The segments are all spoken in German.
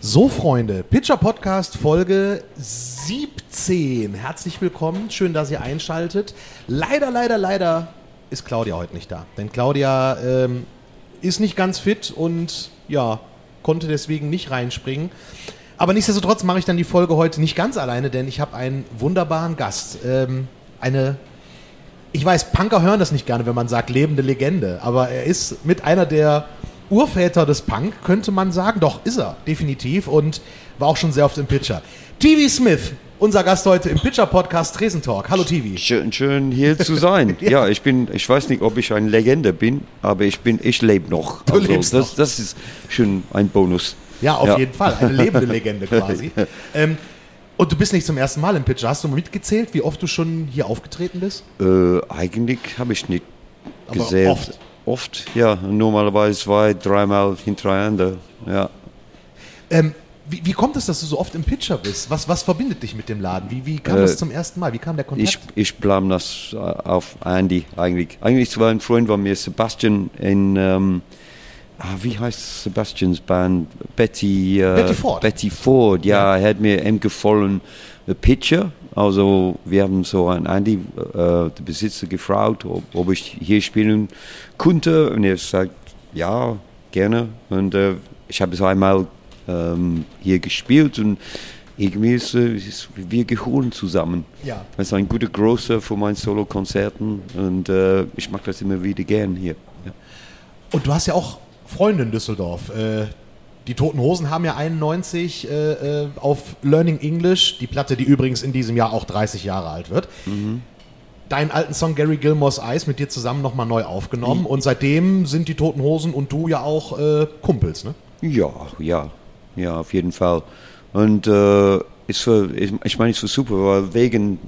So, Freunde, Pitcher Podcast Folge 17. Herzlich willkommen, schön, dass ihr einschaltet. Leider, leider, leider ist Claudia heute nicht da. Denn Claudia ähm, ist nicht ganz fit und ja, konnte deswegen nicht reinspringen. Aber nichtsdestotrotz mache ich dann die Folge heute nicht ganz alleine, denn ich habe einen wunderbaren Gast. Ähm, eine, ich weiß, Punker hören das nicht gerne, wenn man sagt lebende Legende, aber er ist mit einer der Urväter des Punk, könnte man sagen. Doch, ist er, definitiv. Und war auch schon sehr oft im Pitcher. TV Smith, unser Gast heute im Pitcher-Podcast Tresentalk. Hallo TV. Schön, schön hier zu sein. ja. ja. ich bin, ich weiß nicht, ob ich eine Legende bin, aber ich bin, ich lebe noch. Du also, lebst das, noch. das ist schon ein Bonus. Ja, auf ja. jeden Fall. Eine lebende Legende quasi. ähm, und du bist nicht zum ersten Mal im Pitcher. Hast du mal mitgezählt, wie oft du schon hier aufgetreten bist? Äh, eigentlich habe ich nicht Aber gesehen. oft. Oft, ja. Normalerweise zwei, dreimal hintereinander. Ja. Ähm, wie, wie, kommt es, dass du so oft im Pitcher bist? Was, was verbindet dich mit dem Laden? Wie, wie kam Äh, das zum ersten Mal? Wie kam der Kontakt? Ich, ich blame das äh, auf Andy eigentlich. Eigentlich war ein Freund von mir, Sebastian, in, ähm, ah, wie heißt Sebastians Band? Betty, äh, Betty Ford. Betty Ford, ja, er hat mir empfohlen, ein Pitcher. Also wir haben so an Andy, äh, der Besitzer, gefragt, ob, ob ich hier spielen konnte. Und er sagt, ja, gerne. Und äh, ich habe es einmal ähm, hier gespielt und irgendwie ist, äh, ist wir geholt zusammen. Ja. Das ist ein guter Großer für meine Solo-Konzerten und äh, ich mag das immer wieder gern hier. Ja. Und du hast ja auch Freunde in Düsseldorf. Die Toten Hosen haben ja 91 äh, äh, auf Learning English, die Platte, die übrigens in diesem Jahr auch 30 Jahre alt wird, deinen alten Song Gary Gilmore's Eyes mit dir zusammen nochmal neu aufgenommen. Und seitdem sind die Toten Hosen und du ja auch äh, Kumpels, ne? Ja, ja, ja, auf jeden Fall. Und äh, ist für, ich, ich meine, es war super, weil wegen,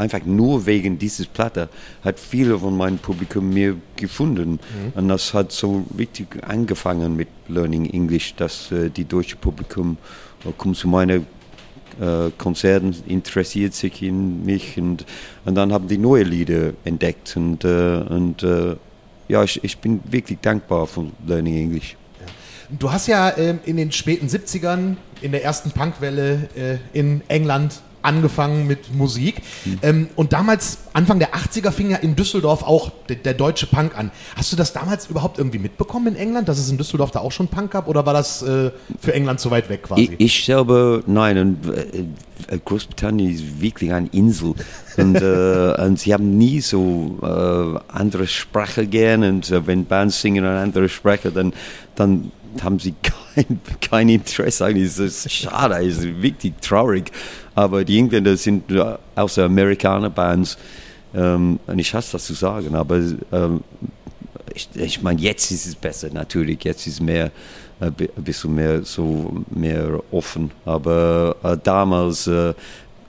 einfach nur wegen dieses Platte hat viele von meinem Publikum mir gefunden. Und das hat so richtig angefangen mit Learning English, dass äh, die deutsche Publikum äh, kommt zu meinen äh, Konzerten, interessiert sich in mich und, und dann haben die neue Lieder entdeckt. Und, äh, und äh, ja, ich, ich bin wirklich dankbar für Learning English. Du hast ja ähm, in den späten 70ern, in der ersten Punkwelle äh, in England angefangen mit Musik. Ähm, und damals, Anfang der 80er, fing ja in Düsseldorf auch der, der deutsche Punk an. Hast du das damals überhaupt irgendwie mitbekommen in England, dass es in Düsseldorf da auch schon Punk gab? Oder war das äh, für England zu weit weg quasi? Ich, ich selber, nein, und, äh, Großbritannien ist wirklich eine Insel. Und, äh, und sie haben nie so äh, andere Sprache gern. Und äh, wenn Bands singen eine andere Sprache, dann, dann haben sie kein, kein Interesse. Eigentlich ist es schade, es ist wirklich traurig. Aber die Engländer sind äh, außer Amerikaner-Bands. Ähm, und ich hasse das zu sagen, aber ähm, ich, ich meine, jetzt ist es besser, natürlich. Jetzt ist mehr, ein ein bisschen mehr so mehr offen. Aber äh, damals äh,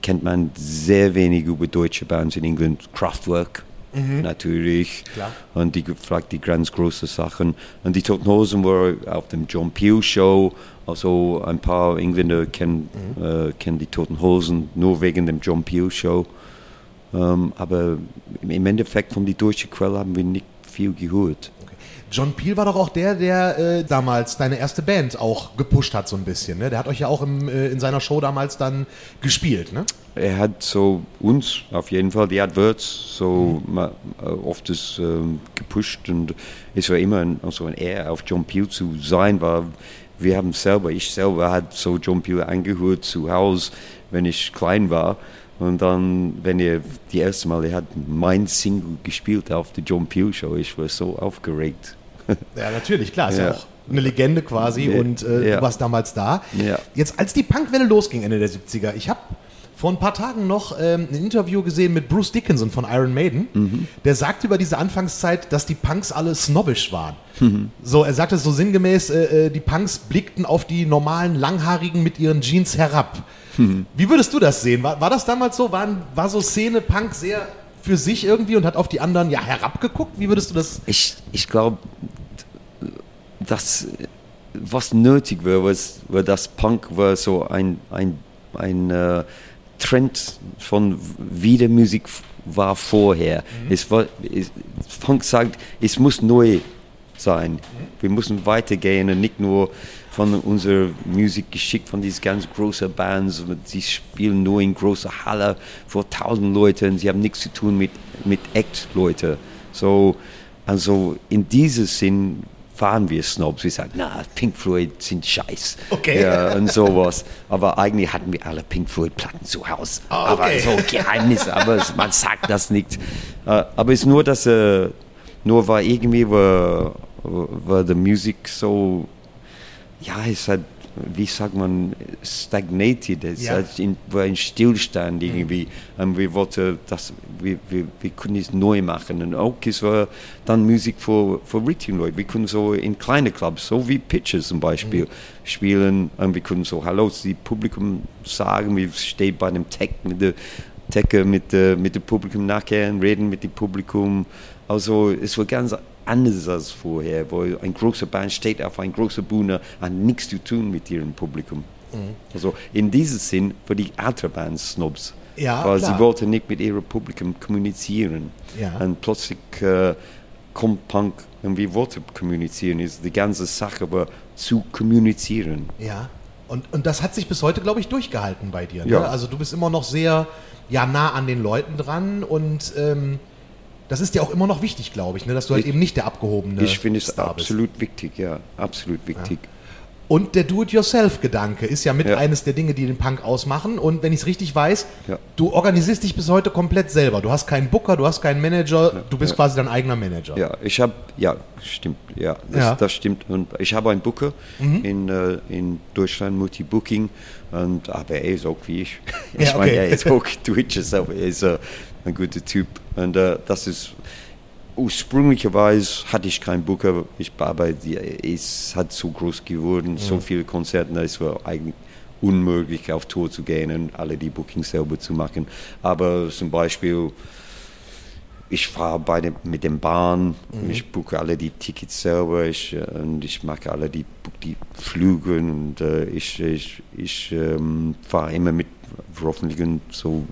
kennt man sehr wenig über deutsche Bands in England. Kraftwerk natürlich. Klar. Und die gefragt die ganz große Sachen. Und die Toten Hosen waren auf dem John Peel Show. Also ein paar Engländer kennen, äh, kennen die Toten Hosen nur wegen dem John Peel Show. Ähm, aber im Endeffekt von die deutschen Quelle haben wir nicht viel gehört. John Peel war doch auch der, der äh, damals deine erste Band auch gepusht hat so ein bisschen. Ne? Der hat euch ja auch im, äh, in seiner Show damals dann gespielt. Ne? Er hat so uns auf jeden Fall die Adverts so ma, äh, oft das, ähm, gepusht und es war immer ein, also ein Ehr auf John Peel zu sein, weil wir haben selber, ich selber hat so John Peel angehört zu Hause, wenn ich klein war. Und dann, wenn er die erste Mal, er hat mein Single gespielt auf der John Peel Show, ich war so aufgeregt. Ja, natürlich, klar. Ist ja, Ja. auch eine Legende quasi Ja. und äh, Ja. du warst damals da. Ja. Jetzt, als die Punkwelle losging, Ende der 70er, ich habe vor ein paar Tagen noch ähm, ein Interview gesehen mit Bruce Dickinson von Iron Maiden. Mhm. Der sagte über diese Anfangszeit, dass die Punks alle snobbisch waren. Mhm. So, er sagte so sinngemäß, äh, äh, die Punks blickten auf die normalen Langhaarigen mit ihren Jeans herab. Mhm. Wie würdest du das sehen? War, war das damals so? War, war so Szene Punk sehr für sich irgendwie und hat auf die anderen ja herabgeguckt? Wie würdest du das? Ich, ich glaube, das, was nötig war, was, war das Punk war so ein, ein, ein äh, Trend von wie die Musik war vorher. Es war, es, Punk sagt, es muss neu sein. Wir müssen weitergehen und nicht nur von unserer Musik geschickt von diesen ganz großen Bands. Sie spielen nur in großer Halle vor tausend Leuten. Sie haben nichts zu tun mit, mit Act-Leuten. So, also in diesem Sinn fahren wir Snobs. Wir sagen, na, Pink Floyd sind scheiß. Okay. Ja, und sowas. Aber eigentlich hatten wir alle Pink Floyd-Platten zu Hause. Ah, okay. Aber so Geheimnis, aber man sagt das nicht. Äh, Aber es ist nur, dass, äh, nur war irgendwie war, war die Musik so, ja, es hat, wie sagt man, stagnated. Es Ja. hat in, war ein Stillstand irgendwie. Und wir wollten das, wir, wir, wir können es neu machen. Und auch es war dann Musik für, für richtige Leute. Wir können so in kleine Clubs, so wie Pitches zum Beispiel, spielen. Und wir können so Hallo zu dem Publikum sagen. Wir stehen bei einem Tech mit der Decke mit, äh, mit dem Publikum nachher und reden mit dem Publikum. Also es war ganz anders als vorher, wo ein großer Band steht auf einer großen Bühne, hat nichts zu tun mit ihrem Publikum. Also in diesem Sinn für die ältere Bands Snobs. Ja, weil klar. sie wollten nicht mit ihrem Publikum kommunizieren. Ja. Und plötzlich äh, kommt Punk und wir wollten kommunizieren. Ist die ganze Sache war zu kommunizieren. Ja. Und, und das hat sich bis heute, glaube ich, durchgehalten bei dir. Ne? Ja. Also du bist immer noch sehr ja, nah an den Leuten dran und ähm, das ist dir auch immer noch wichtig, glaube ich, ne? dass du halt Ich- eben nicht der abgehobene ich finde es Star bist. absolut wichtig, ja, absolut wichtig. Und der Do-it-yourself-Gedanke ist ja mit Ja. eines der Dinge, die den Punk ausmachen. Und wenn ich es richtig weiß, Ja. du organisierst dich bis heute komplett selber. Du hast keinen Booker, du hast keinen Manager, du bist quasi dein eigener Manager. Ja, ich habe, ja, stimmt, ja das, Ja. das stimmt. Und ich habe einen Booker in, äh, in Deutschland, Multi-Booking, und, aber er ist auch wie ich. Ich Ja, meine, okay. er ist auch aber er ist äh, ein guter Typ. Und äh, das ist, ursprünglicherweise hatte ich keinen Booker. Ich arbeite, es hat so groß geworden, so viele Konzerte, es war eigentlich unmöglich auf Tour zu gehen und alle die Bookings selber zu machen. Aber zum Beispiel ich fahre bei dem, mit dem Bahn, ich buche alle die Tickets selber ich, äh, und ich mache alle die, die Flüge und äh, ich, ich, ich ähm, fahre immer mit öffentlichen so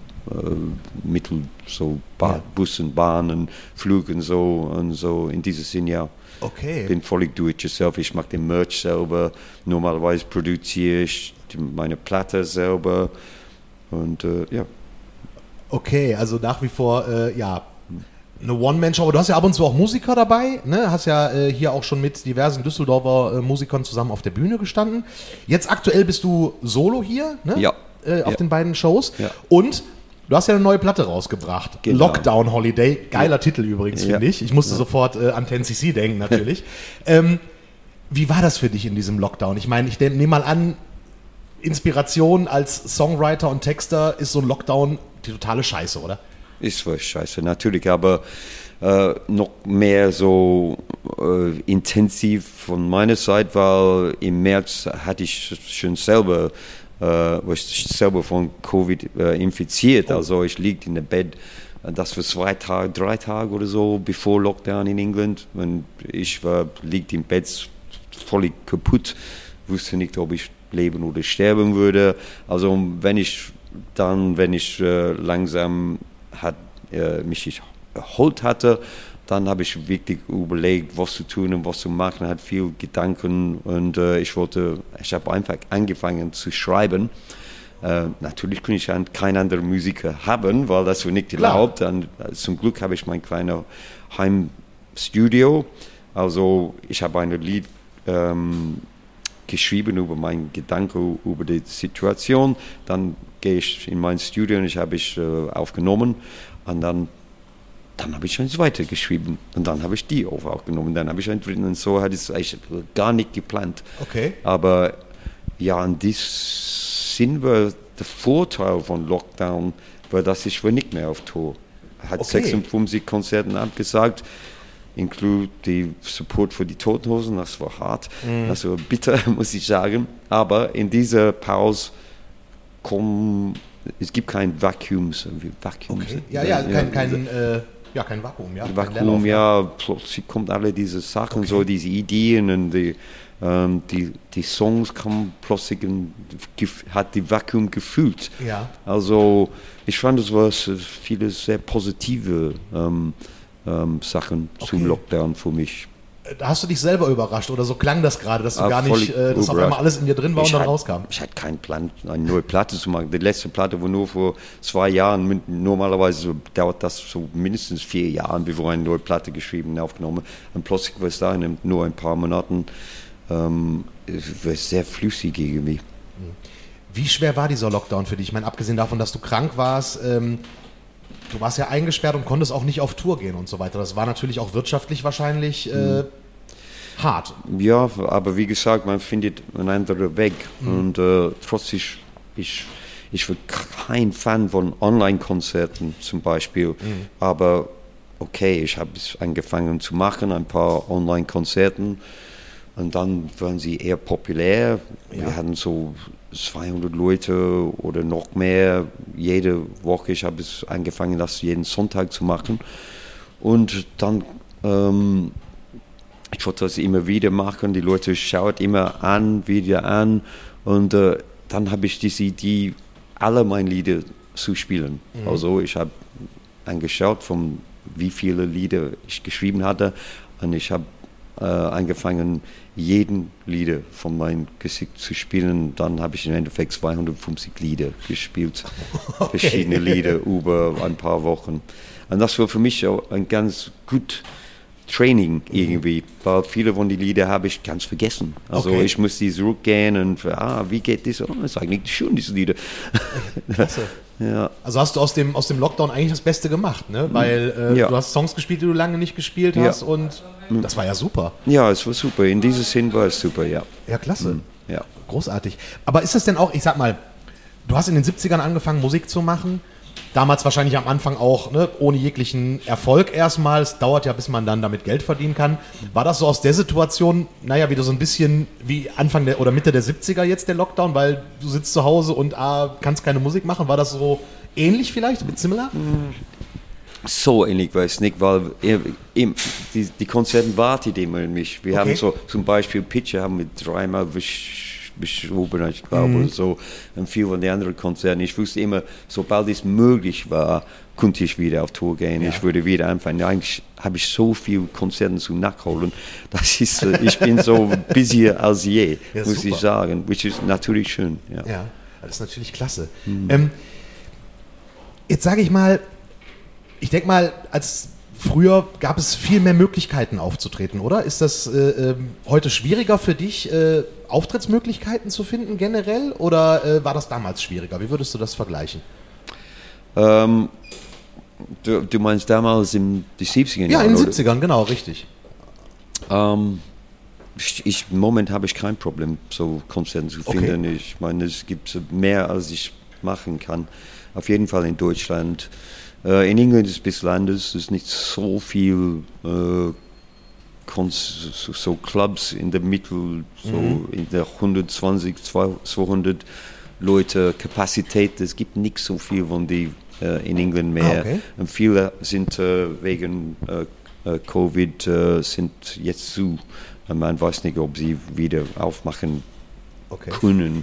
Mittel, so ba Ja. Bussen, Bahnen, Flügen so und so in diesem Sinn ja. Okay. bin völlig do it yourself. Ich mache den Merch selber. Normalerweise produziere ich meine Platte selber und äh, ja. Okay, also nach wie vor, äh, ja, eine One-Man-Show. Aber du hast ja ab und zu auch Musiker dabei, ne? Hast ja äh, hier auch schon mit diversen Düsseldorfer äh, Musikern zusammen auf der Bühne gestanden. Jetzt aktuell bist du solo hier, ne? Ja. Äh, auf Ja. den beiden Shows. Ja. Und du hast ja eine neue Platte rausgebracht. Genau. Lockdown Holiday. Geiler Titel übrigens, Ja. finde ich. Ich musste sofort äh, an 10cc denken, natürlich. ähm, wie war das für dich in diesem Lockdown? Ich meine, ich nehme mal an, Inspiration als Songwriter und Texter ist so ein Lockdown die totale Scheiße, oder? Ist was scheiße, natürlich, aber äh, noch mehr so äh, intensiv von meiner Seite, weil im März hatte ich schon selber, äh, war ich selber von Covid äh, infiziert. Also ich lieg in der Bett, äh, das war zwei Tage, drei Tage oder so, bevor Lockdown in England. Und ich war, liegt im Bett völlig kaputt, wusste nicht, ob ich leben oder sterben würde. Also wenn ich dann, wenn ich langsam hat, mich erholt hatte, dann habe ich wirklich überlegt, was zu tun und was zu machen, hat viel Gedanken und äh, ich wollte, ich habe einfach angefangen zu schreiben. Äh, natürlich kann ich an- keinen anderen Musiker haben, weil das war nicht erlaubt. Und, äh, zum Glück habe ich mein kleines Heimstudio. Also ich habe ein Lied ähm, geschrieben über meinen Gedanken über die Situation. Dann gehe ich in mein Studio und ich habe ich äh, aufgenommen und dann dann habe ich eins weitergeschrieben und dann habe ich die auch aufgenommen. Dann habe ich einen dritten und so hat es eigentlich gar nicht geplant. Okay. Aber ja, in diesem Sinn war der Vorteil von Lockdown, war, dass ich war nicht mehr auf Tour. Hat Okay. 56 Konzerten abgesagt, inklusive die Support für die Totenhosen. Das war hart, das war bitter, muss ich sagen. Aber in dieser Pause kommen, es gibt kein Vakuums. Vakuums Okay. Ja, ja, kein, kein, äh, ja, kein Vakuum, ja. Vakuum, ja, plötzlich kommt alle diese Sachen, so diese Ideen und die, ähm, die, die Songs kommen plötzlich, und gef- hat die Vakuum gefühlt. Ja. Also ich fand, es war viele sehr positive ähm, ähm, Sachen zum Okay. Lockdown für mich. Da hast du dich selber überrascht oder so klang das gerade, dass du Ah, gar nicht, äh, dass auf einmal alles in dir drin war und dann hatte- rauskam. Ich hatte keinen Plan, eine neue Platte zu machen. Die letzte Platte war nur vor zwei Jahren. Normalerweise so dauert das so mindestens vier Jahre, bevor eine neue Platte geschrieben und aufgenommen. Und plötzlich war es da in nur ein paar Monaten. Ähm, sehr flüssig irgendwie. Wie schwer war dieser Lockdown für dich? Ich meine, abgesehen davon, dass du krank warst, ähm, du warst ja eingesperrt und konntest auch nicht auf Tour gehen und so weiter. Das war natürlich auch wirtschaftlich wahrscheinlich äh, hart. Ja, aber wie gesagt, man findet einen anderen Weg. Und äh, trotzdem, ich, ich bin kein Fan von Online-Konzerten zum Beispiel. Aber okay, ich habe es angefangen zu machen, ein paar Online-Konzerten. Und dann waren sie eher populär. Ja. Wir hatten so 200 Leute oder noch mehr jede Woche. Ich habe es angefangen, das jeden Sonntag zu machen. Und dann ähm, das immer wieder machen. Die Leute schauen immer an, wieder an. Und äh, dann habe ich diese Idee, alle meine Lieder zu spielen. Also ich habe angeschaut, von wie viele Lieder ich geschrieben hatte. Und ich habe äh, angefangen, jeden Lieder von meinem Gesicht zu spielen. Dann habe ich im Endeffekt 250 Lieder gespielt. Verschiedene Lieder über ein paar Wochen. Und das war für mich auch ein ganz gut Training irgendwie, weil viele von den Liedern habe ich ganz vergessen. Also Okay. ich muss die zurückgehen und ah, wie geht das? Oh, das ist eigentlich schön, diese Lieder. Klasse. ja. Also hast du aus dem, aus dem Lockdown eigentlich das Beste gemacht, ne? Weil äh, Mhm. Ja. du hast Songs gespielt, die du lange nicht gespielt Ja. hast und das war ja super. ja, es war super. In diesem Sinn war es super, ja. Ja, klasse. ja. Großartig. Aber ist das denn auch, ich sag mal, du hast in den 70ern angefangen, Musik zu machen. Damals wahrscheinlich am Anfang auch ne, ohne jeglichen Erfolg erstmal. Es dauert ja, bis man dann damit Geld verdienen kann. War das so aus der Situation, naja, wieder so ein bisschen wie Anfang der oder Mitte der 70er jetzt der Lockdown, weil du sitzt zu Hause und ah, kannst keine Musik machen? War das so ähnlich vielleicht, mit similar? So ähnlich es nicht, weil im- die, die Konzerten warten immer in mich. Wir Okay. haben so zum Beispiel Pitcher haben wir dreimal besch- beschoben, ich glaube, Mhm. so und viel von den anderen Konzerten. Ich wusste immer, sobald es möglich war, konnte ich wieder auf Tour gehen. Ja. Ich würde wieder anfangen. Eigentlich habe ich so viele Konzerte zu nachholen. Das ist, ich bin so busier als je, Ja, muss super. ich sagen. Which ist natürlich schön. Ja. Ja, das ist natürlich klasse. Ähm, jetzt sage ich mal, ich denke mal, als früher gab es viel mehr Möglichkeiten aufzutreten, oder? Ist das äh, ähm, heute schwieriger für dich, äh, Auftrittsmöglichkeiten zu finden generell? Oder äh, war das damals schwieriger? Wie würdest du das vergleichen? Ähm, du, du meinst damals in die 70er Ja, Jahren? in den oder? 70ern, genau, richtig. Ähm, ich, ich, Im Moment habe ich kein Problem, so Konzerte zu Okay. finden. Ich meine, es gibt mehr, als ich machen kann. Auf jeden Fall in Deutschland. Äh, in England ist anders. Es ist nicht so viel äh, so, Clubs in der Mitte, so Mhm. in der 120, 200 Leute Kapazität. Es gibt nicht so viel von die äh, in England mehr. Ah, okay. Und viele sind äh, wegen äh, äh, Covid sind jetzt zu. Man weiß nicht, ob sie wieder aufmachen Okay. können.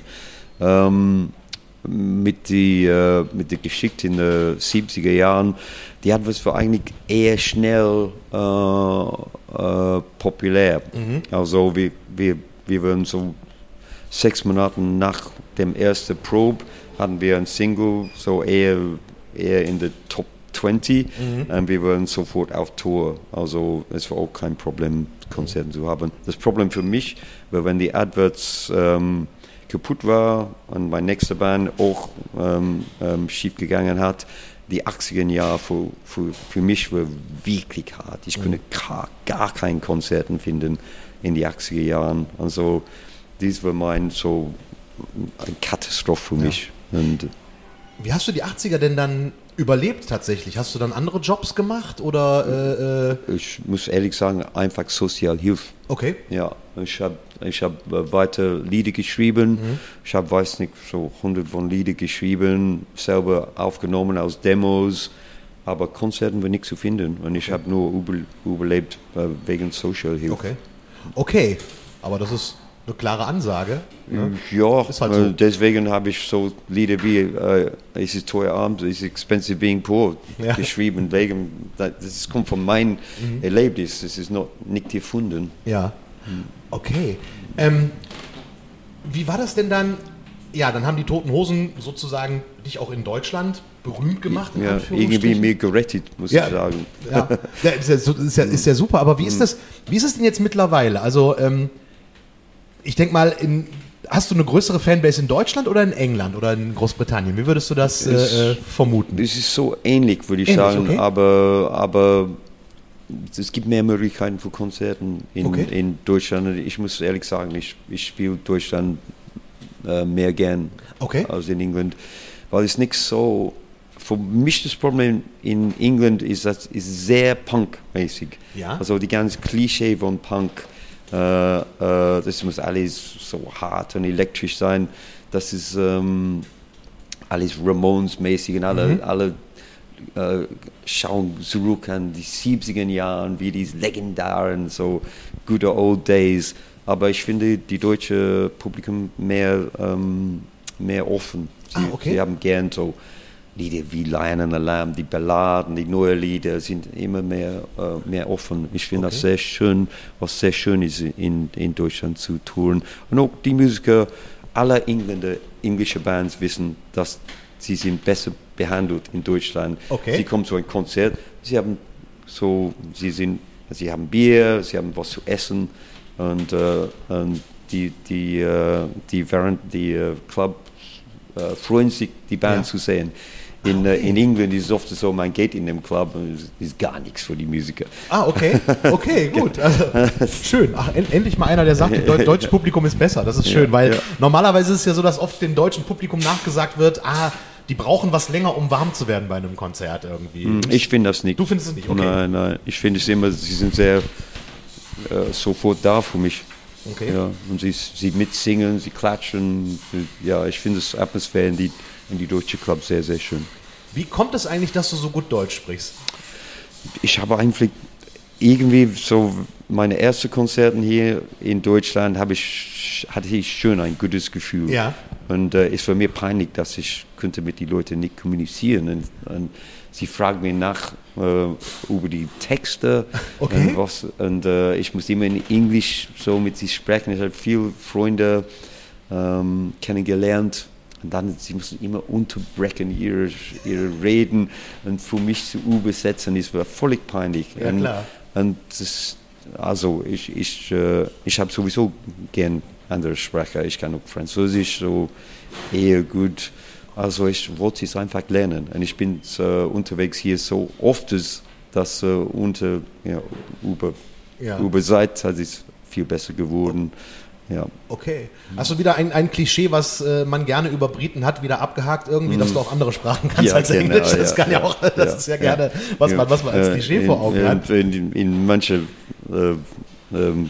Ähm, mit, die, äh, mit der Geschichte in den 70er Jahren, die hat was für eigentlich eher schnell äh, äh, populär. Also wir, wir, wir waren so sechs Monate nach dem ersten Probe hatten wir ein Single, so eher, eher in der Top 20 und wir waren sofort auf Tour. Also es war auch kein Problem, Konzerte zu haben. Das Problem für mich war, wenn die Adverts ähm, kaputt war und meine nächste Band auch ähm, ähm, schief gegangen hat. Die 80er Jahre für, für, für mich war wirklich hart. Ich konnte gar, gar kein Konzerten finden in die 80er Jahren. Also dies war mein so eine Katastrophe für mich. Und Wie hast du die 80er denn dann überlebt tatsächlich? Hast du dann andere Jobs gemacht oder äh, äh, ich muss ehrlich sagen, einfach Sozialhilfe. okay? Ja, ich habe ich hab äh, weiter Lieder geschrieben. Ich habe, weiß nicht, so hundert von Lieder geschrieben, selber aufgenommen aus Demos. Aber Konzerten war nicht zu finden. Und ich habe nur über, überlebt äh, wegen Sozialhilfe. Okay. Okay, aber das ist eine klare Ansage. Ne? Ja, Ist halt äh, so. deswegen habe ich so Lieder wie äh, Es ist teuer abends, Es ist expensive being poor Ja. geschrieben. Wegen, das kommt von meinem Mhm. Erlebnis, das ist noch nicht erfunden. Ja. Okay. Ähm, wie war das denn dann? Ja, dann haben die Toten Hosen sozusagen dich auch in Deutschland berühmt gemacht. in Ja, irgendwie mir gerettet, muss Ja. ich sagen. Ja, ja, ist, ja, ist, ja, ist ja super. Aber wie ist das? Wie ist es denn jetzt mittlerweile? Also ähm, ich denke mal, in, hast du eine größere Fanbase in Deutschland oder in England oder in Großbritannien? Wie würdest du das äh, äh, vermuten? Es ist so ähnlich, würde ich Ähnlich, sagen, okay. aber, aber es gibt mehr Möglichkeiten für Konzerten in, Okay. in Deutschland. Ich muss ehrlich sagen, ich, ich spiele Deutschland äh, mehr gern Okay. als in England, weil es nicht so. Für mich das Problem in England ist, dass es sehr Punk-mäßig. Ja. Also die ganze Klischee von Punk, äh, äh, das muss alles so hart und elektrisch sein. Das ist ähm, alles Ramones-mäßig und alle, Mhm. alle äh, schauen zurück an die 70er Jahre, wie die legendären, so good old days. Aber ich finde die deutsche Publikum mehr, ähm, mehr offen. Sie, Ah, okay. sie haben gern so Lieder wie Lion and the Lamb, die Balladen, die neuen Lieder sind immer mehr, äh, mehr offen. Ich finde das Okay. sehr schön, was sehr schön ist in, in Deutschland zu touren. Und auch die Musiker aller Engländer, englische Bands wissen, dass sie sind besser behandelt in Deutschland. Okay. Sie kommen zu einem Konzert, sie haben so, sie sind, sie haben Bier, sie haben was zu essen und, äh, und die, die, äh, die während die äh, Club äh, freuen sich, die Band Ja. zu sehen. In, äh, in England ist es oft so, man geht in den Club und es ist gar nichts für die Musiker. Ah, okay. Okay, gut. Also, schön. Ach, en endlich mal einer, der sagt, das Deu deutsche Publikum ist besser. Das ist schön, Ja, weil ja. normalerweise ist es ja so, dass oft dem deutschen Publikum nachgesagt wird, ah, die brauchen was länger, um warm zu werden bei einem Konzert irgendwie. Ich finde das nicht. Du findest es nicht, okay. Nein, nein. Ich finde es immer, sie sind sehr äh, sofort da für mich. Okay. Ja, und sie, sie mitsingen, sie klatschen. Ja, ich finde das Atmosphäre in die, in die deutsche Club sehr, sehr schön. Wie kommt es eigentlich, dass du so gut Deutsch sprichst? ich habe eigentlich irgendwie so meine ersten Konzerten hier in Deutschland habe ich hatte ich schon ein gutes Gefühl Ja. und äh, es war mir peinlich dass ich könnte mit den Leuten nicht kommunizieren und, und sie fragen mich nach äh, über die Texte Okay. und was und äh, ich muss immer in Englisch so mit sie sprechen ich habe viele Freunde ähm, kennengelernt und dann sie mussten immer unterbrechen ihre, ihre Reden und für mich zu übersetzen das war völlig peinlich Ja, und, klar. und das, also ich, ich, äh, ich habe sowieso gern andere Sprache. Ich kann auch Französisch so eher gut. Also ich wollte es einfach lernen. Und ich bin äh, unterwegs hier so oft, dass das äh, unter, ja, über, Ja. über Zeit hat es viel besser geworden. Ja. Okay. Hast du wieder ein, ein Klischee, was äh, man gerne über Briten hat, wieder abgehakt irgendwie, dass du auch andere Sprachen kannst Mhm. Ja, als genau, Englisch? Das ja, kann ja, ja, auch, das ist ja gerne, was, man, was man als äh, Klischee in, vor Augen in, hat. In, in, in manche äh, ähm,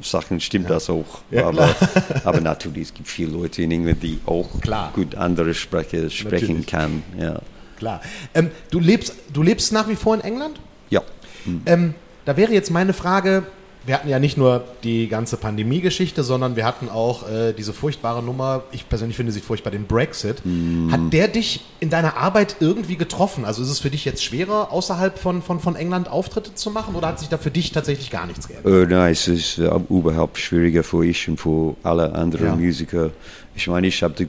Sachen stimmt das auch. Aber, aber natürlich, es gibt viele Leute in England, die auch Klar. gut andere Sprache sprechen Natürlich. kann. Ja. Klar. Ähm, du, lebst, du lebst nach wie vor in England? ja. Ähm, da wäre jetzt meine Frage, wir hatten ja nicht nur die ganze Pandemie-Geschichte, sondern wir hatten auch äh, diese furchtbare Nummer, ich persönlich finde sie furchtbar, den Brexit. Hat der dich in deiner Arbeit irgendwie getroffen? Also ist es für dich jetzt schwerer, außerhalb von, von, von England Auftritte zu machen oder hat sich da für dich tatsächlich gar nichts geändert? Äh, nein, es ist äh, überhaupt schwieriger für ich und für alle anderen Ja. Musiker. Ich meine, ich habe die,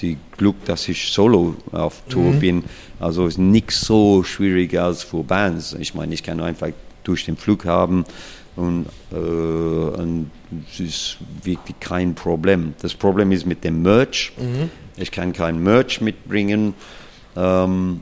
die Glück, dass ich solo auf Tour bin. Also ist nicht so schwierig als für Bands. Ich meine, ich kann einfach durch den Flug haben und, äh, und es ist wirklich kein Problem. Das Problem ist mit dem Merch. Ich kann kein Merch mitbringen. Ähm,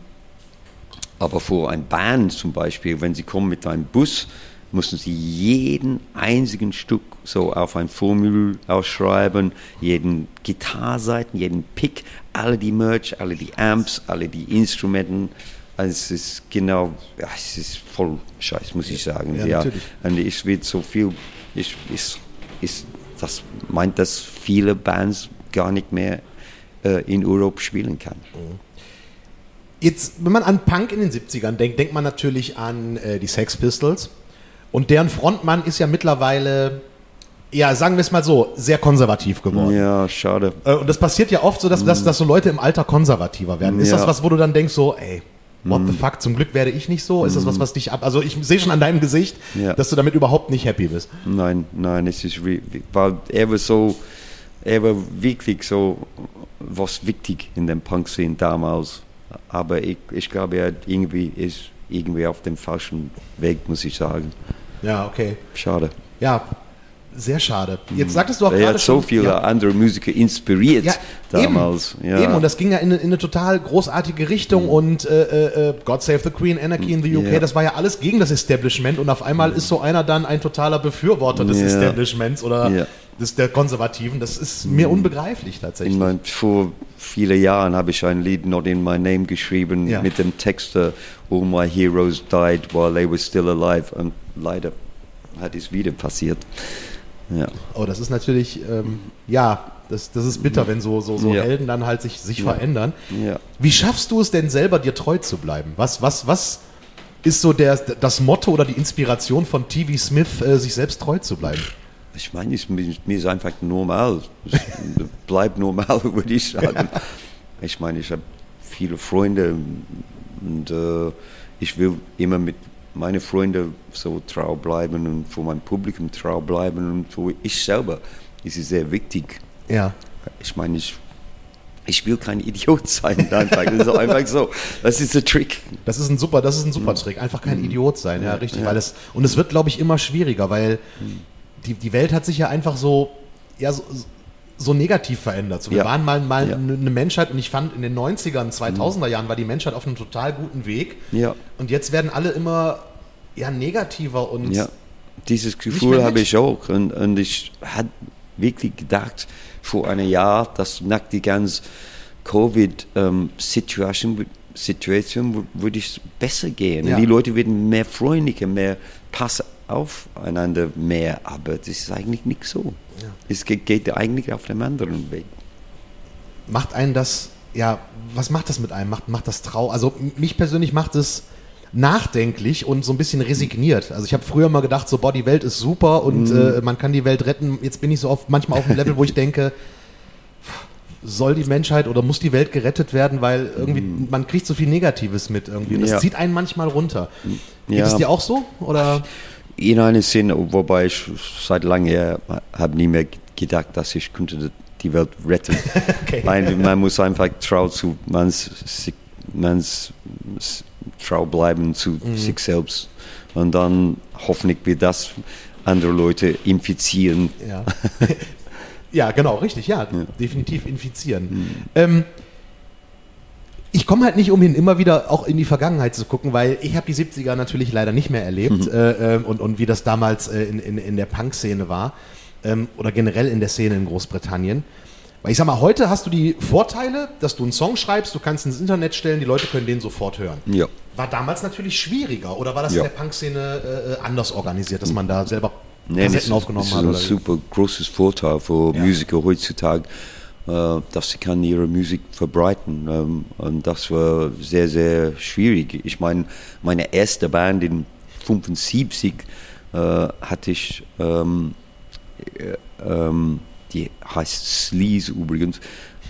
aber für ein Band zum Beispiel, wenn sie kommen mit einem Bus, müssen sie jeden einzigen Stück so auf ein Formular ausschreiben, jeden Gitarrseiten, jeden Pick, alle die Merch, alle die Amps, alle die Instrumenten. Also es ist genau, ja, es ist voll Scheiß, muss ich sagen. Ja, natürlich. Und es wird so viel, ich, ist, ist, das meint, dass viele Bands gar nicht mehr äh, in Europa spielen kann. Jetzt, wenn man an Punk in den 70ern denkt, denkt man natürlich an äh, die Sex Pistols. Und deren Frontmann ist ja mittlerweile ja, sagen wir es mal so, sehr konservativ geworden. Ja, schade. Äh, Und das passiert ja oft so, dass, dass, dass so Leute im Alter konservativer werden. Ist Ja. das was, wo du dann denkst, so, ey, what the fuck, zum Glück werde ich nicht so? Ist das was, was dich ab. Also ich sehe schon an deinem Gesicht, Ja. dass du damit überhaupt nicht happy bist. Nein, nein, es ist weil er war so, er war wirklich so was wichtig in dem Punk-Szene damals. Aber ich, ich glaube, er irgendwie ist irgendwie auf dem falschen Weg, muss ich sagen. Ja, okay. Schade. Ja, sehr schade. Jetzt sagtest du auch Er gerade hat so schon- viele ja. andere Musiker inspiriert Ja, damals. Eben. Ja. eben, und das ging ja in, eine- in eine total großartige Richtung und äh, äh, God Save the Queen, Anarchy in the UK, Ja. das war ja alles gegen das Establishment und auf einmal ist so einer dann ein totaler Befürworter des. Establishments oder des, der Konservativen. Das ist mir unbegreiflich tatsächlich. Ich meine, vor vielen Jahren habe ich ein Lied Not in My Name geschrieben mit dem Text äh, All my heroes died while they were still alive. Und leider hat es wieder passiert. Ja. Oh, das ist natürlich, ähm, ja, das, das ist bitter, wenn so, so, so Ja. Helden dann halt sich, sich Ja. verändern. Ja. Wie schaffst du es denn selber, dir treu zu bleiben? Was, was, was ist so der, das Motto oder die Inspiration von TV Smith, äh, sich selbst treu zu bleiben? Ich meine, es, mir ist einfach normal. Es bleibt normal, würde ich sagen. Ich meine, ich habe viele Freunde und äh, ich will immer mit meinen Freunden so trau bleiben und für mein Publikum trau bleiben und für ich selber. Es ist sehr wichtig. Ja. Ich meine, ich, ich will kein Idiot sein. Einfach. Das ist einfach so. Das ist der Trick. Das ist ein super, das ist ein super Trick. Einfach kein Idiot sein, ja, richtig. Weil es, und es wird, glaube ich, immer schwieriger, weil die, die Welt hat sich ja einfach so, ja, so, so negativ verändert. So, wir Ja. waren mal, mal Ja. eine eine Menschheit und ich fand in den 90ern, 2000er Jahren war die Menschheit auf einem total guten Weg. Ja. Und jetzt werden alle immer ja, negativer und Ja, dieses Gefühl habe ich auch. Und, und ich hatte wirklich gedacht vor einem Jahr, dass nach die ganze Covid-Situation Situation wür- würde es besser gehen. Ja. Die Leute werden mehr freundlicher, mehr Pass aufeinander mehr. Aber das ist eigentlich nicht so. Ja. Es geht, geht eigentlich auf dem anderen Weg. macht einen das, ja, was macht das mit einem? Macht, macht das trau? Also mich persönlich macht es nachdenklich und so ein bisschen resigniert. Also ich habe früher mal gedacht, so, boah, die Welt ist super und äh, man kann die Welt retten. Jetzt bin ich so oft manchmal auf dem Level, wo ich denke, soll die Menschheit oder muss die Welt gerettet werden, weil irgendwie man kriegt so viel Negatives mit irgendwie. Und das Ja. zieht einen manchmal runter. Geht Ja. es dir auch so? Oder? In einem Sinn, wobei ich seit langem habe nie mehr gedacht, dass ich könnte die Welt retten. Okay. man, man muss einfach trau zu mans, mans trau bleiben zu sich selbst und dann hoffentlich wird das andere Leute infizieren. Ja. ja, genau, richtig, ja, definitiv infizieren. Ähm, ich komme halt nicht umhin, immer wieder auch in die Vergangenheit zu gucken, weil ich habe die 70er natürlich leider nicht mehr erlebt äh, ähm, und, und wie das damals äh, in, in, in der Punk-Szene war ähm, oder generell in der Szene in Großbritannien. Weil ich sag mal, heute hast du die Vorteile, dass du einen Song schreibst, du kannst ihn ins Internet stellen, die Leute können den sofort hören. Ja. War damals natürlich schwieriger oder war das Ja. in der Punk-Szene äh, äh, anders organisiert, dass man da selber Nee, Kassetten aufgenommen das ist hat? ein super großes Vorteil für Ja. Musiker heutzutage, äh, dass sie kann ihre Musik verbreiten. Ähm, und das war sehr, sehr schwierig. Ich meine, meine erste Band in 75 äh, hatte ich, ähm, äh, ähm, die heißt Sleaze übrigens.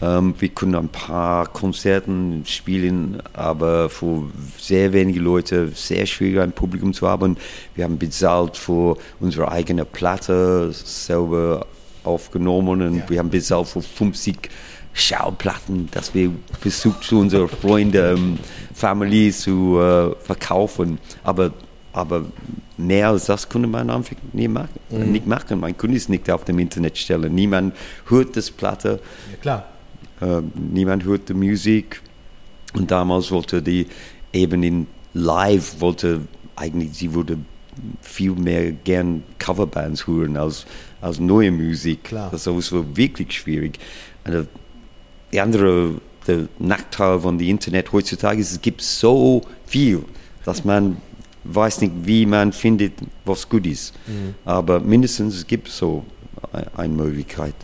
Ähm, wir können ein paar Konzerten spielen, aber für sehr wenige Leute sehr schwierig ein Publikum zu haben. Wir haben bezahlt für unsere eigene Platte selber aufgenommen und Ja. wir haben bezahlt für 50 Schallplatten, dass wir versucht zu unseren Freunden, ähm, Family zu äh, verkaufen. Aber, aber mehr als das konnte man einfach nie machen, nicht machen. Man konnte es nicht auf dem Internet stellen. Niemand hört das Platte. Ja, klar. Äh, niemand hört die Musik. Und damals wollte die eben in live, wollte eigentlich, sie würde viel mehr gern Coverbands hören als, als neue Musik. Klar. Es war wirklich schwierig. Und äh, die andere, der Nachteil von dem Internet heutzutage ist, es gibt so viel, dass man weiß nicht, wie man findet, was gut ist. Aber mindestens es gibt so ein- eine Möglichkeit.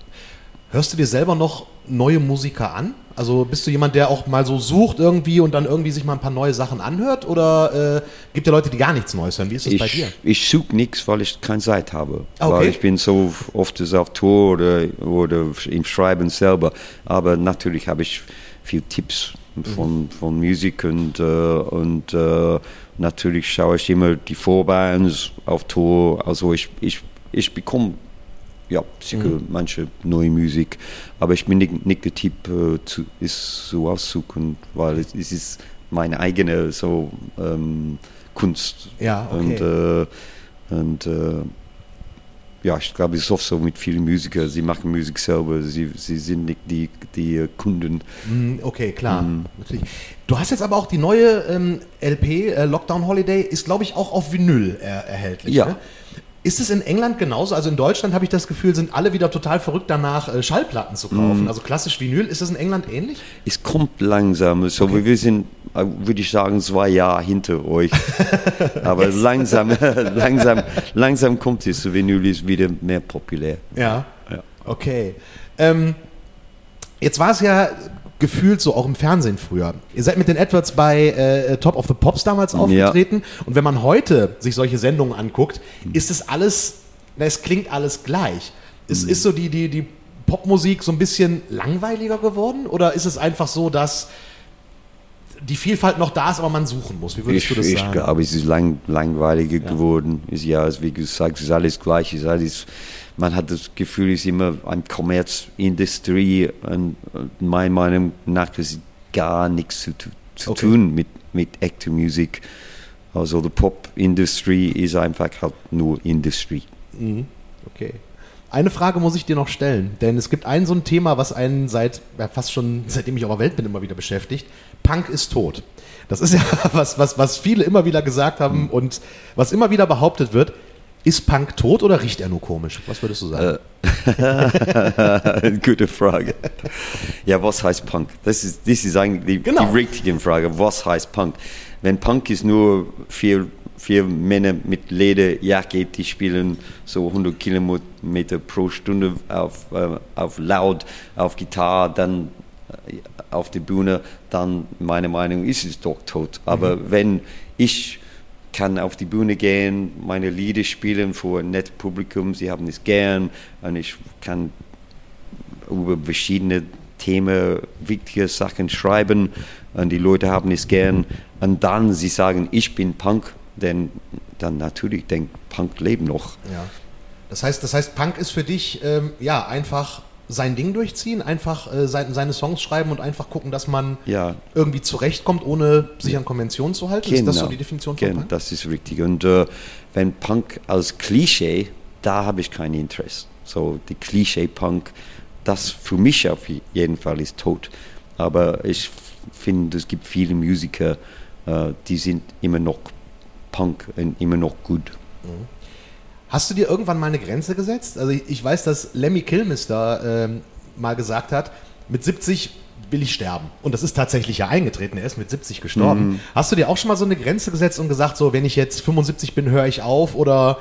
Hörst du dir selber noch neue Musiker an? Also bist du jemand, der auch mal so sucht irgendwie und dann irgendwie sich mal ein paar neue Sachen anhört? Oder äh, gibt es ja Leute, die gar nichts Neues hören? Wie ist das ich, bei dir? Ich suche nichts, weil ich keine Zeit habe. Okay. Weil ich bin so oft auf Tour oder, oder im Schreiben selber. Aber natürlich habe ich viel Tipps von, von Musik und, äh, und äh, natürlich schaue ich immer die Vorbands auf Tour. Also ich, ich, ich bekomme ja, sicher manche neue Musik, aber ich bin nicht, nicht der Typ, äh, zu, ist so aussuchen, weil es, es ist meine eigene so ähm, Kunst. Ja, okay. Und, äh, und äh, ja, ich glaube, es ist oft so mit vielen Musikern, sie machen Musik selber, sie, sie sind nicht die, die äh, Kunden. Mm, Okay, klar. Natürlich. Du hast jetzt aber auch die neue ähm, LP, äh, Lockdown Holiday, ist glaube ich auch auf Vinyl äh, erhältlich. Ja. Ne? Ist es in England genauso? Also in Deutschland habe ich das Gefühl, sind alle wieder total verrückt danach, äh, Schallplatten zu kaufen. Also klassisch Vinyl. Ist das in England ähnlich? Es kommt langsam, so wie wir sind, äh, würde ich sagen, zwei Jahre hinter euch. Aber langsam, langsam, langsam kommt es, Vinyl ist wieder mehr populär. Ja. Ja. Okay. Ähm, jetzt war es ja gefühlt so auch im Fernsehen früher. Ihr seid mit den Edwards bei äh, Top of the Pops damals aufgetreten. Und wenn man heute sich solche Sendungen anguckt, ist es alles, na, es klingt alles gleich. Es ist so die, die, die Popmusik so ein bisschen langweiliger geworden? Oder ist es einfach so, dass die Vielfalt noch da ist, aber man suchen muss? Wie würdest Ich, du das ich sagen? glaube, es ist lang, langweiliger geworden. Es, ja, wie gesagt, es ist alles gleich. Es ist alles, man hat das Gefühl, es ist immer eine Kommerzindustrie und, meiner Meinung nach ist es gar nichts zu, zu Okay. tun mit, mit echter Musik. Also die Pop-Industrie ist einfach halt nur Industrie. Okay. Eine Frage muss ich dir noch stellen, denn es gibt ein so ein Thema, was einen seit ja, fast schon seitdem ich auf der Welt bin immer wieder beschäftigt. Punk ist tot. Das ist ja was, was, was viele immer wieder gesagt haben und was immer wieder behauptet wird. Ist Punk tot oder riecht er nur komisch? Was würdest du sagen? Gute Frage. Ja, was heißt Punk? Das ist, das ist eigentlich die, Genau. die richtige Frage. Was heißt Punk? Wenn Punk ist nur vier, vier Männer mit Lederjacke, die spielen so 100 Kilometer pro Stunde auf, äh, auf laut, auf Gitarre, dann äh, auf der Bühne, dann meiner Meinung ist es doch tot. Aber wenn ich kann auf die Bühne gehen, meine Lieder spielen vor ein nettes Publikum, sie haben es gern und ich kann über verschiedene Themen wichtige Sachen schreiben und die Leute haben es gern und dann sie sagen, ich bin Punk, denn dann natürlich denkt Punk leben noch. ja. Das heißt, das heißt, Punk ist für dich ähm, ja einfach sein Ding durchziehen, einfach äh, sein, seine Songs schreiben und einfach gucken, dass man Ja, irgendwie zurechtkommt, ohne sich an Konventionen zu halten. Ist das so Genau. die Definition von Genau, Punk? Das ist richtig. Und äh, wenn Punk als Klischee, da habe ich kein Interesse. So die Klischee-Punk, das für mich auf jeden Fall ist tot. Aber ich finde, es gibt viele Musiker, äh, die sind immer noch Punk und immer noch gut. Hast du dir irgendwann mal eine Grenze gesetzt? Also ich, weiß, dass Lemmy Kilmister ähm, mal gesagt hat, mit 70 will ich sterben. Und das ist tatsächlich ja eingetreten. Er ist mit 70 gestorben. Mhm. Hast du dir auch schon mal so eine Grenze gesetzt und gesagt, so wenn ich jetzt 75 bin, höre ich auf? Oder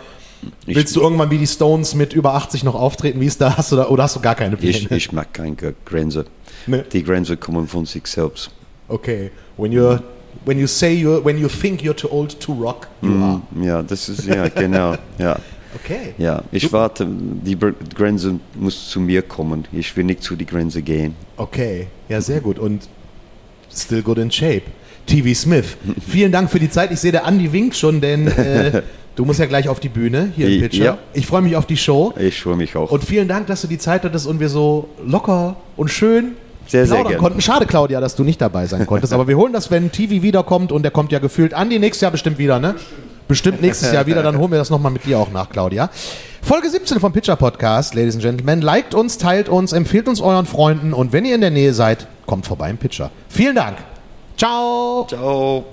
Ich- willst du irgendwann wie die Stones mit über 80 noch auftreten? Wie ist da? Hast du da oder hast du gar keine Pläne? Ich, ich mag keine Grenze. Ne. Die Grenzen kommen von sich selbst. Okay. When you're when you say you're when you think you're too old to rock, you are. Ja, das ist, ja, genau, ja. Okay. Ja, ich warte, die Grenze muss zu mir kommen. Ich will nicht zu die Grenze gehen. Okay, ja, sehr gut. Und still good in shape. TV Smith, vielen Dank für die Zeit. Ich sehe, der Andi winkt schon, denn äh, du musst ja gleich auf die Bühne hier im Ja. Pitcher. Ich freue mich auf die Show. Ich freue mich auch. Und vielen Dank, dass du die Zeit hattest und wir so locker und schön Sehr, sehr gerne. konnten. Schade, Claudia, dass du nicht dabei sein konntest. Aber wir holen das, wenn TV wiederkommt und der kommt ja gefühlt. Andi, nächstes Jahr bestimmt wieder, ne? Bestimmt nächstes Jahr wieder, dann holen wir das nochmal mit dir auch nach, Claudia. Folge 17 vom Pitcher Podcast, Ladies and Gentlemen. Liked uns, teilt uns, empfiehlt uns euren Freunden und wenn ihr in der Nähe seid, kommt vorbei im Pitcher. Vielen Dank. Ciao. Ciao.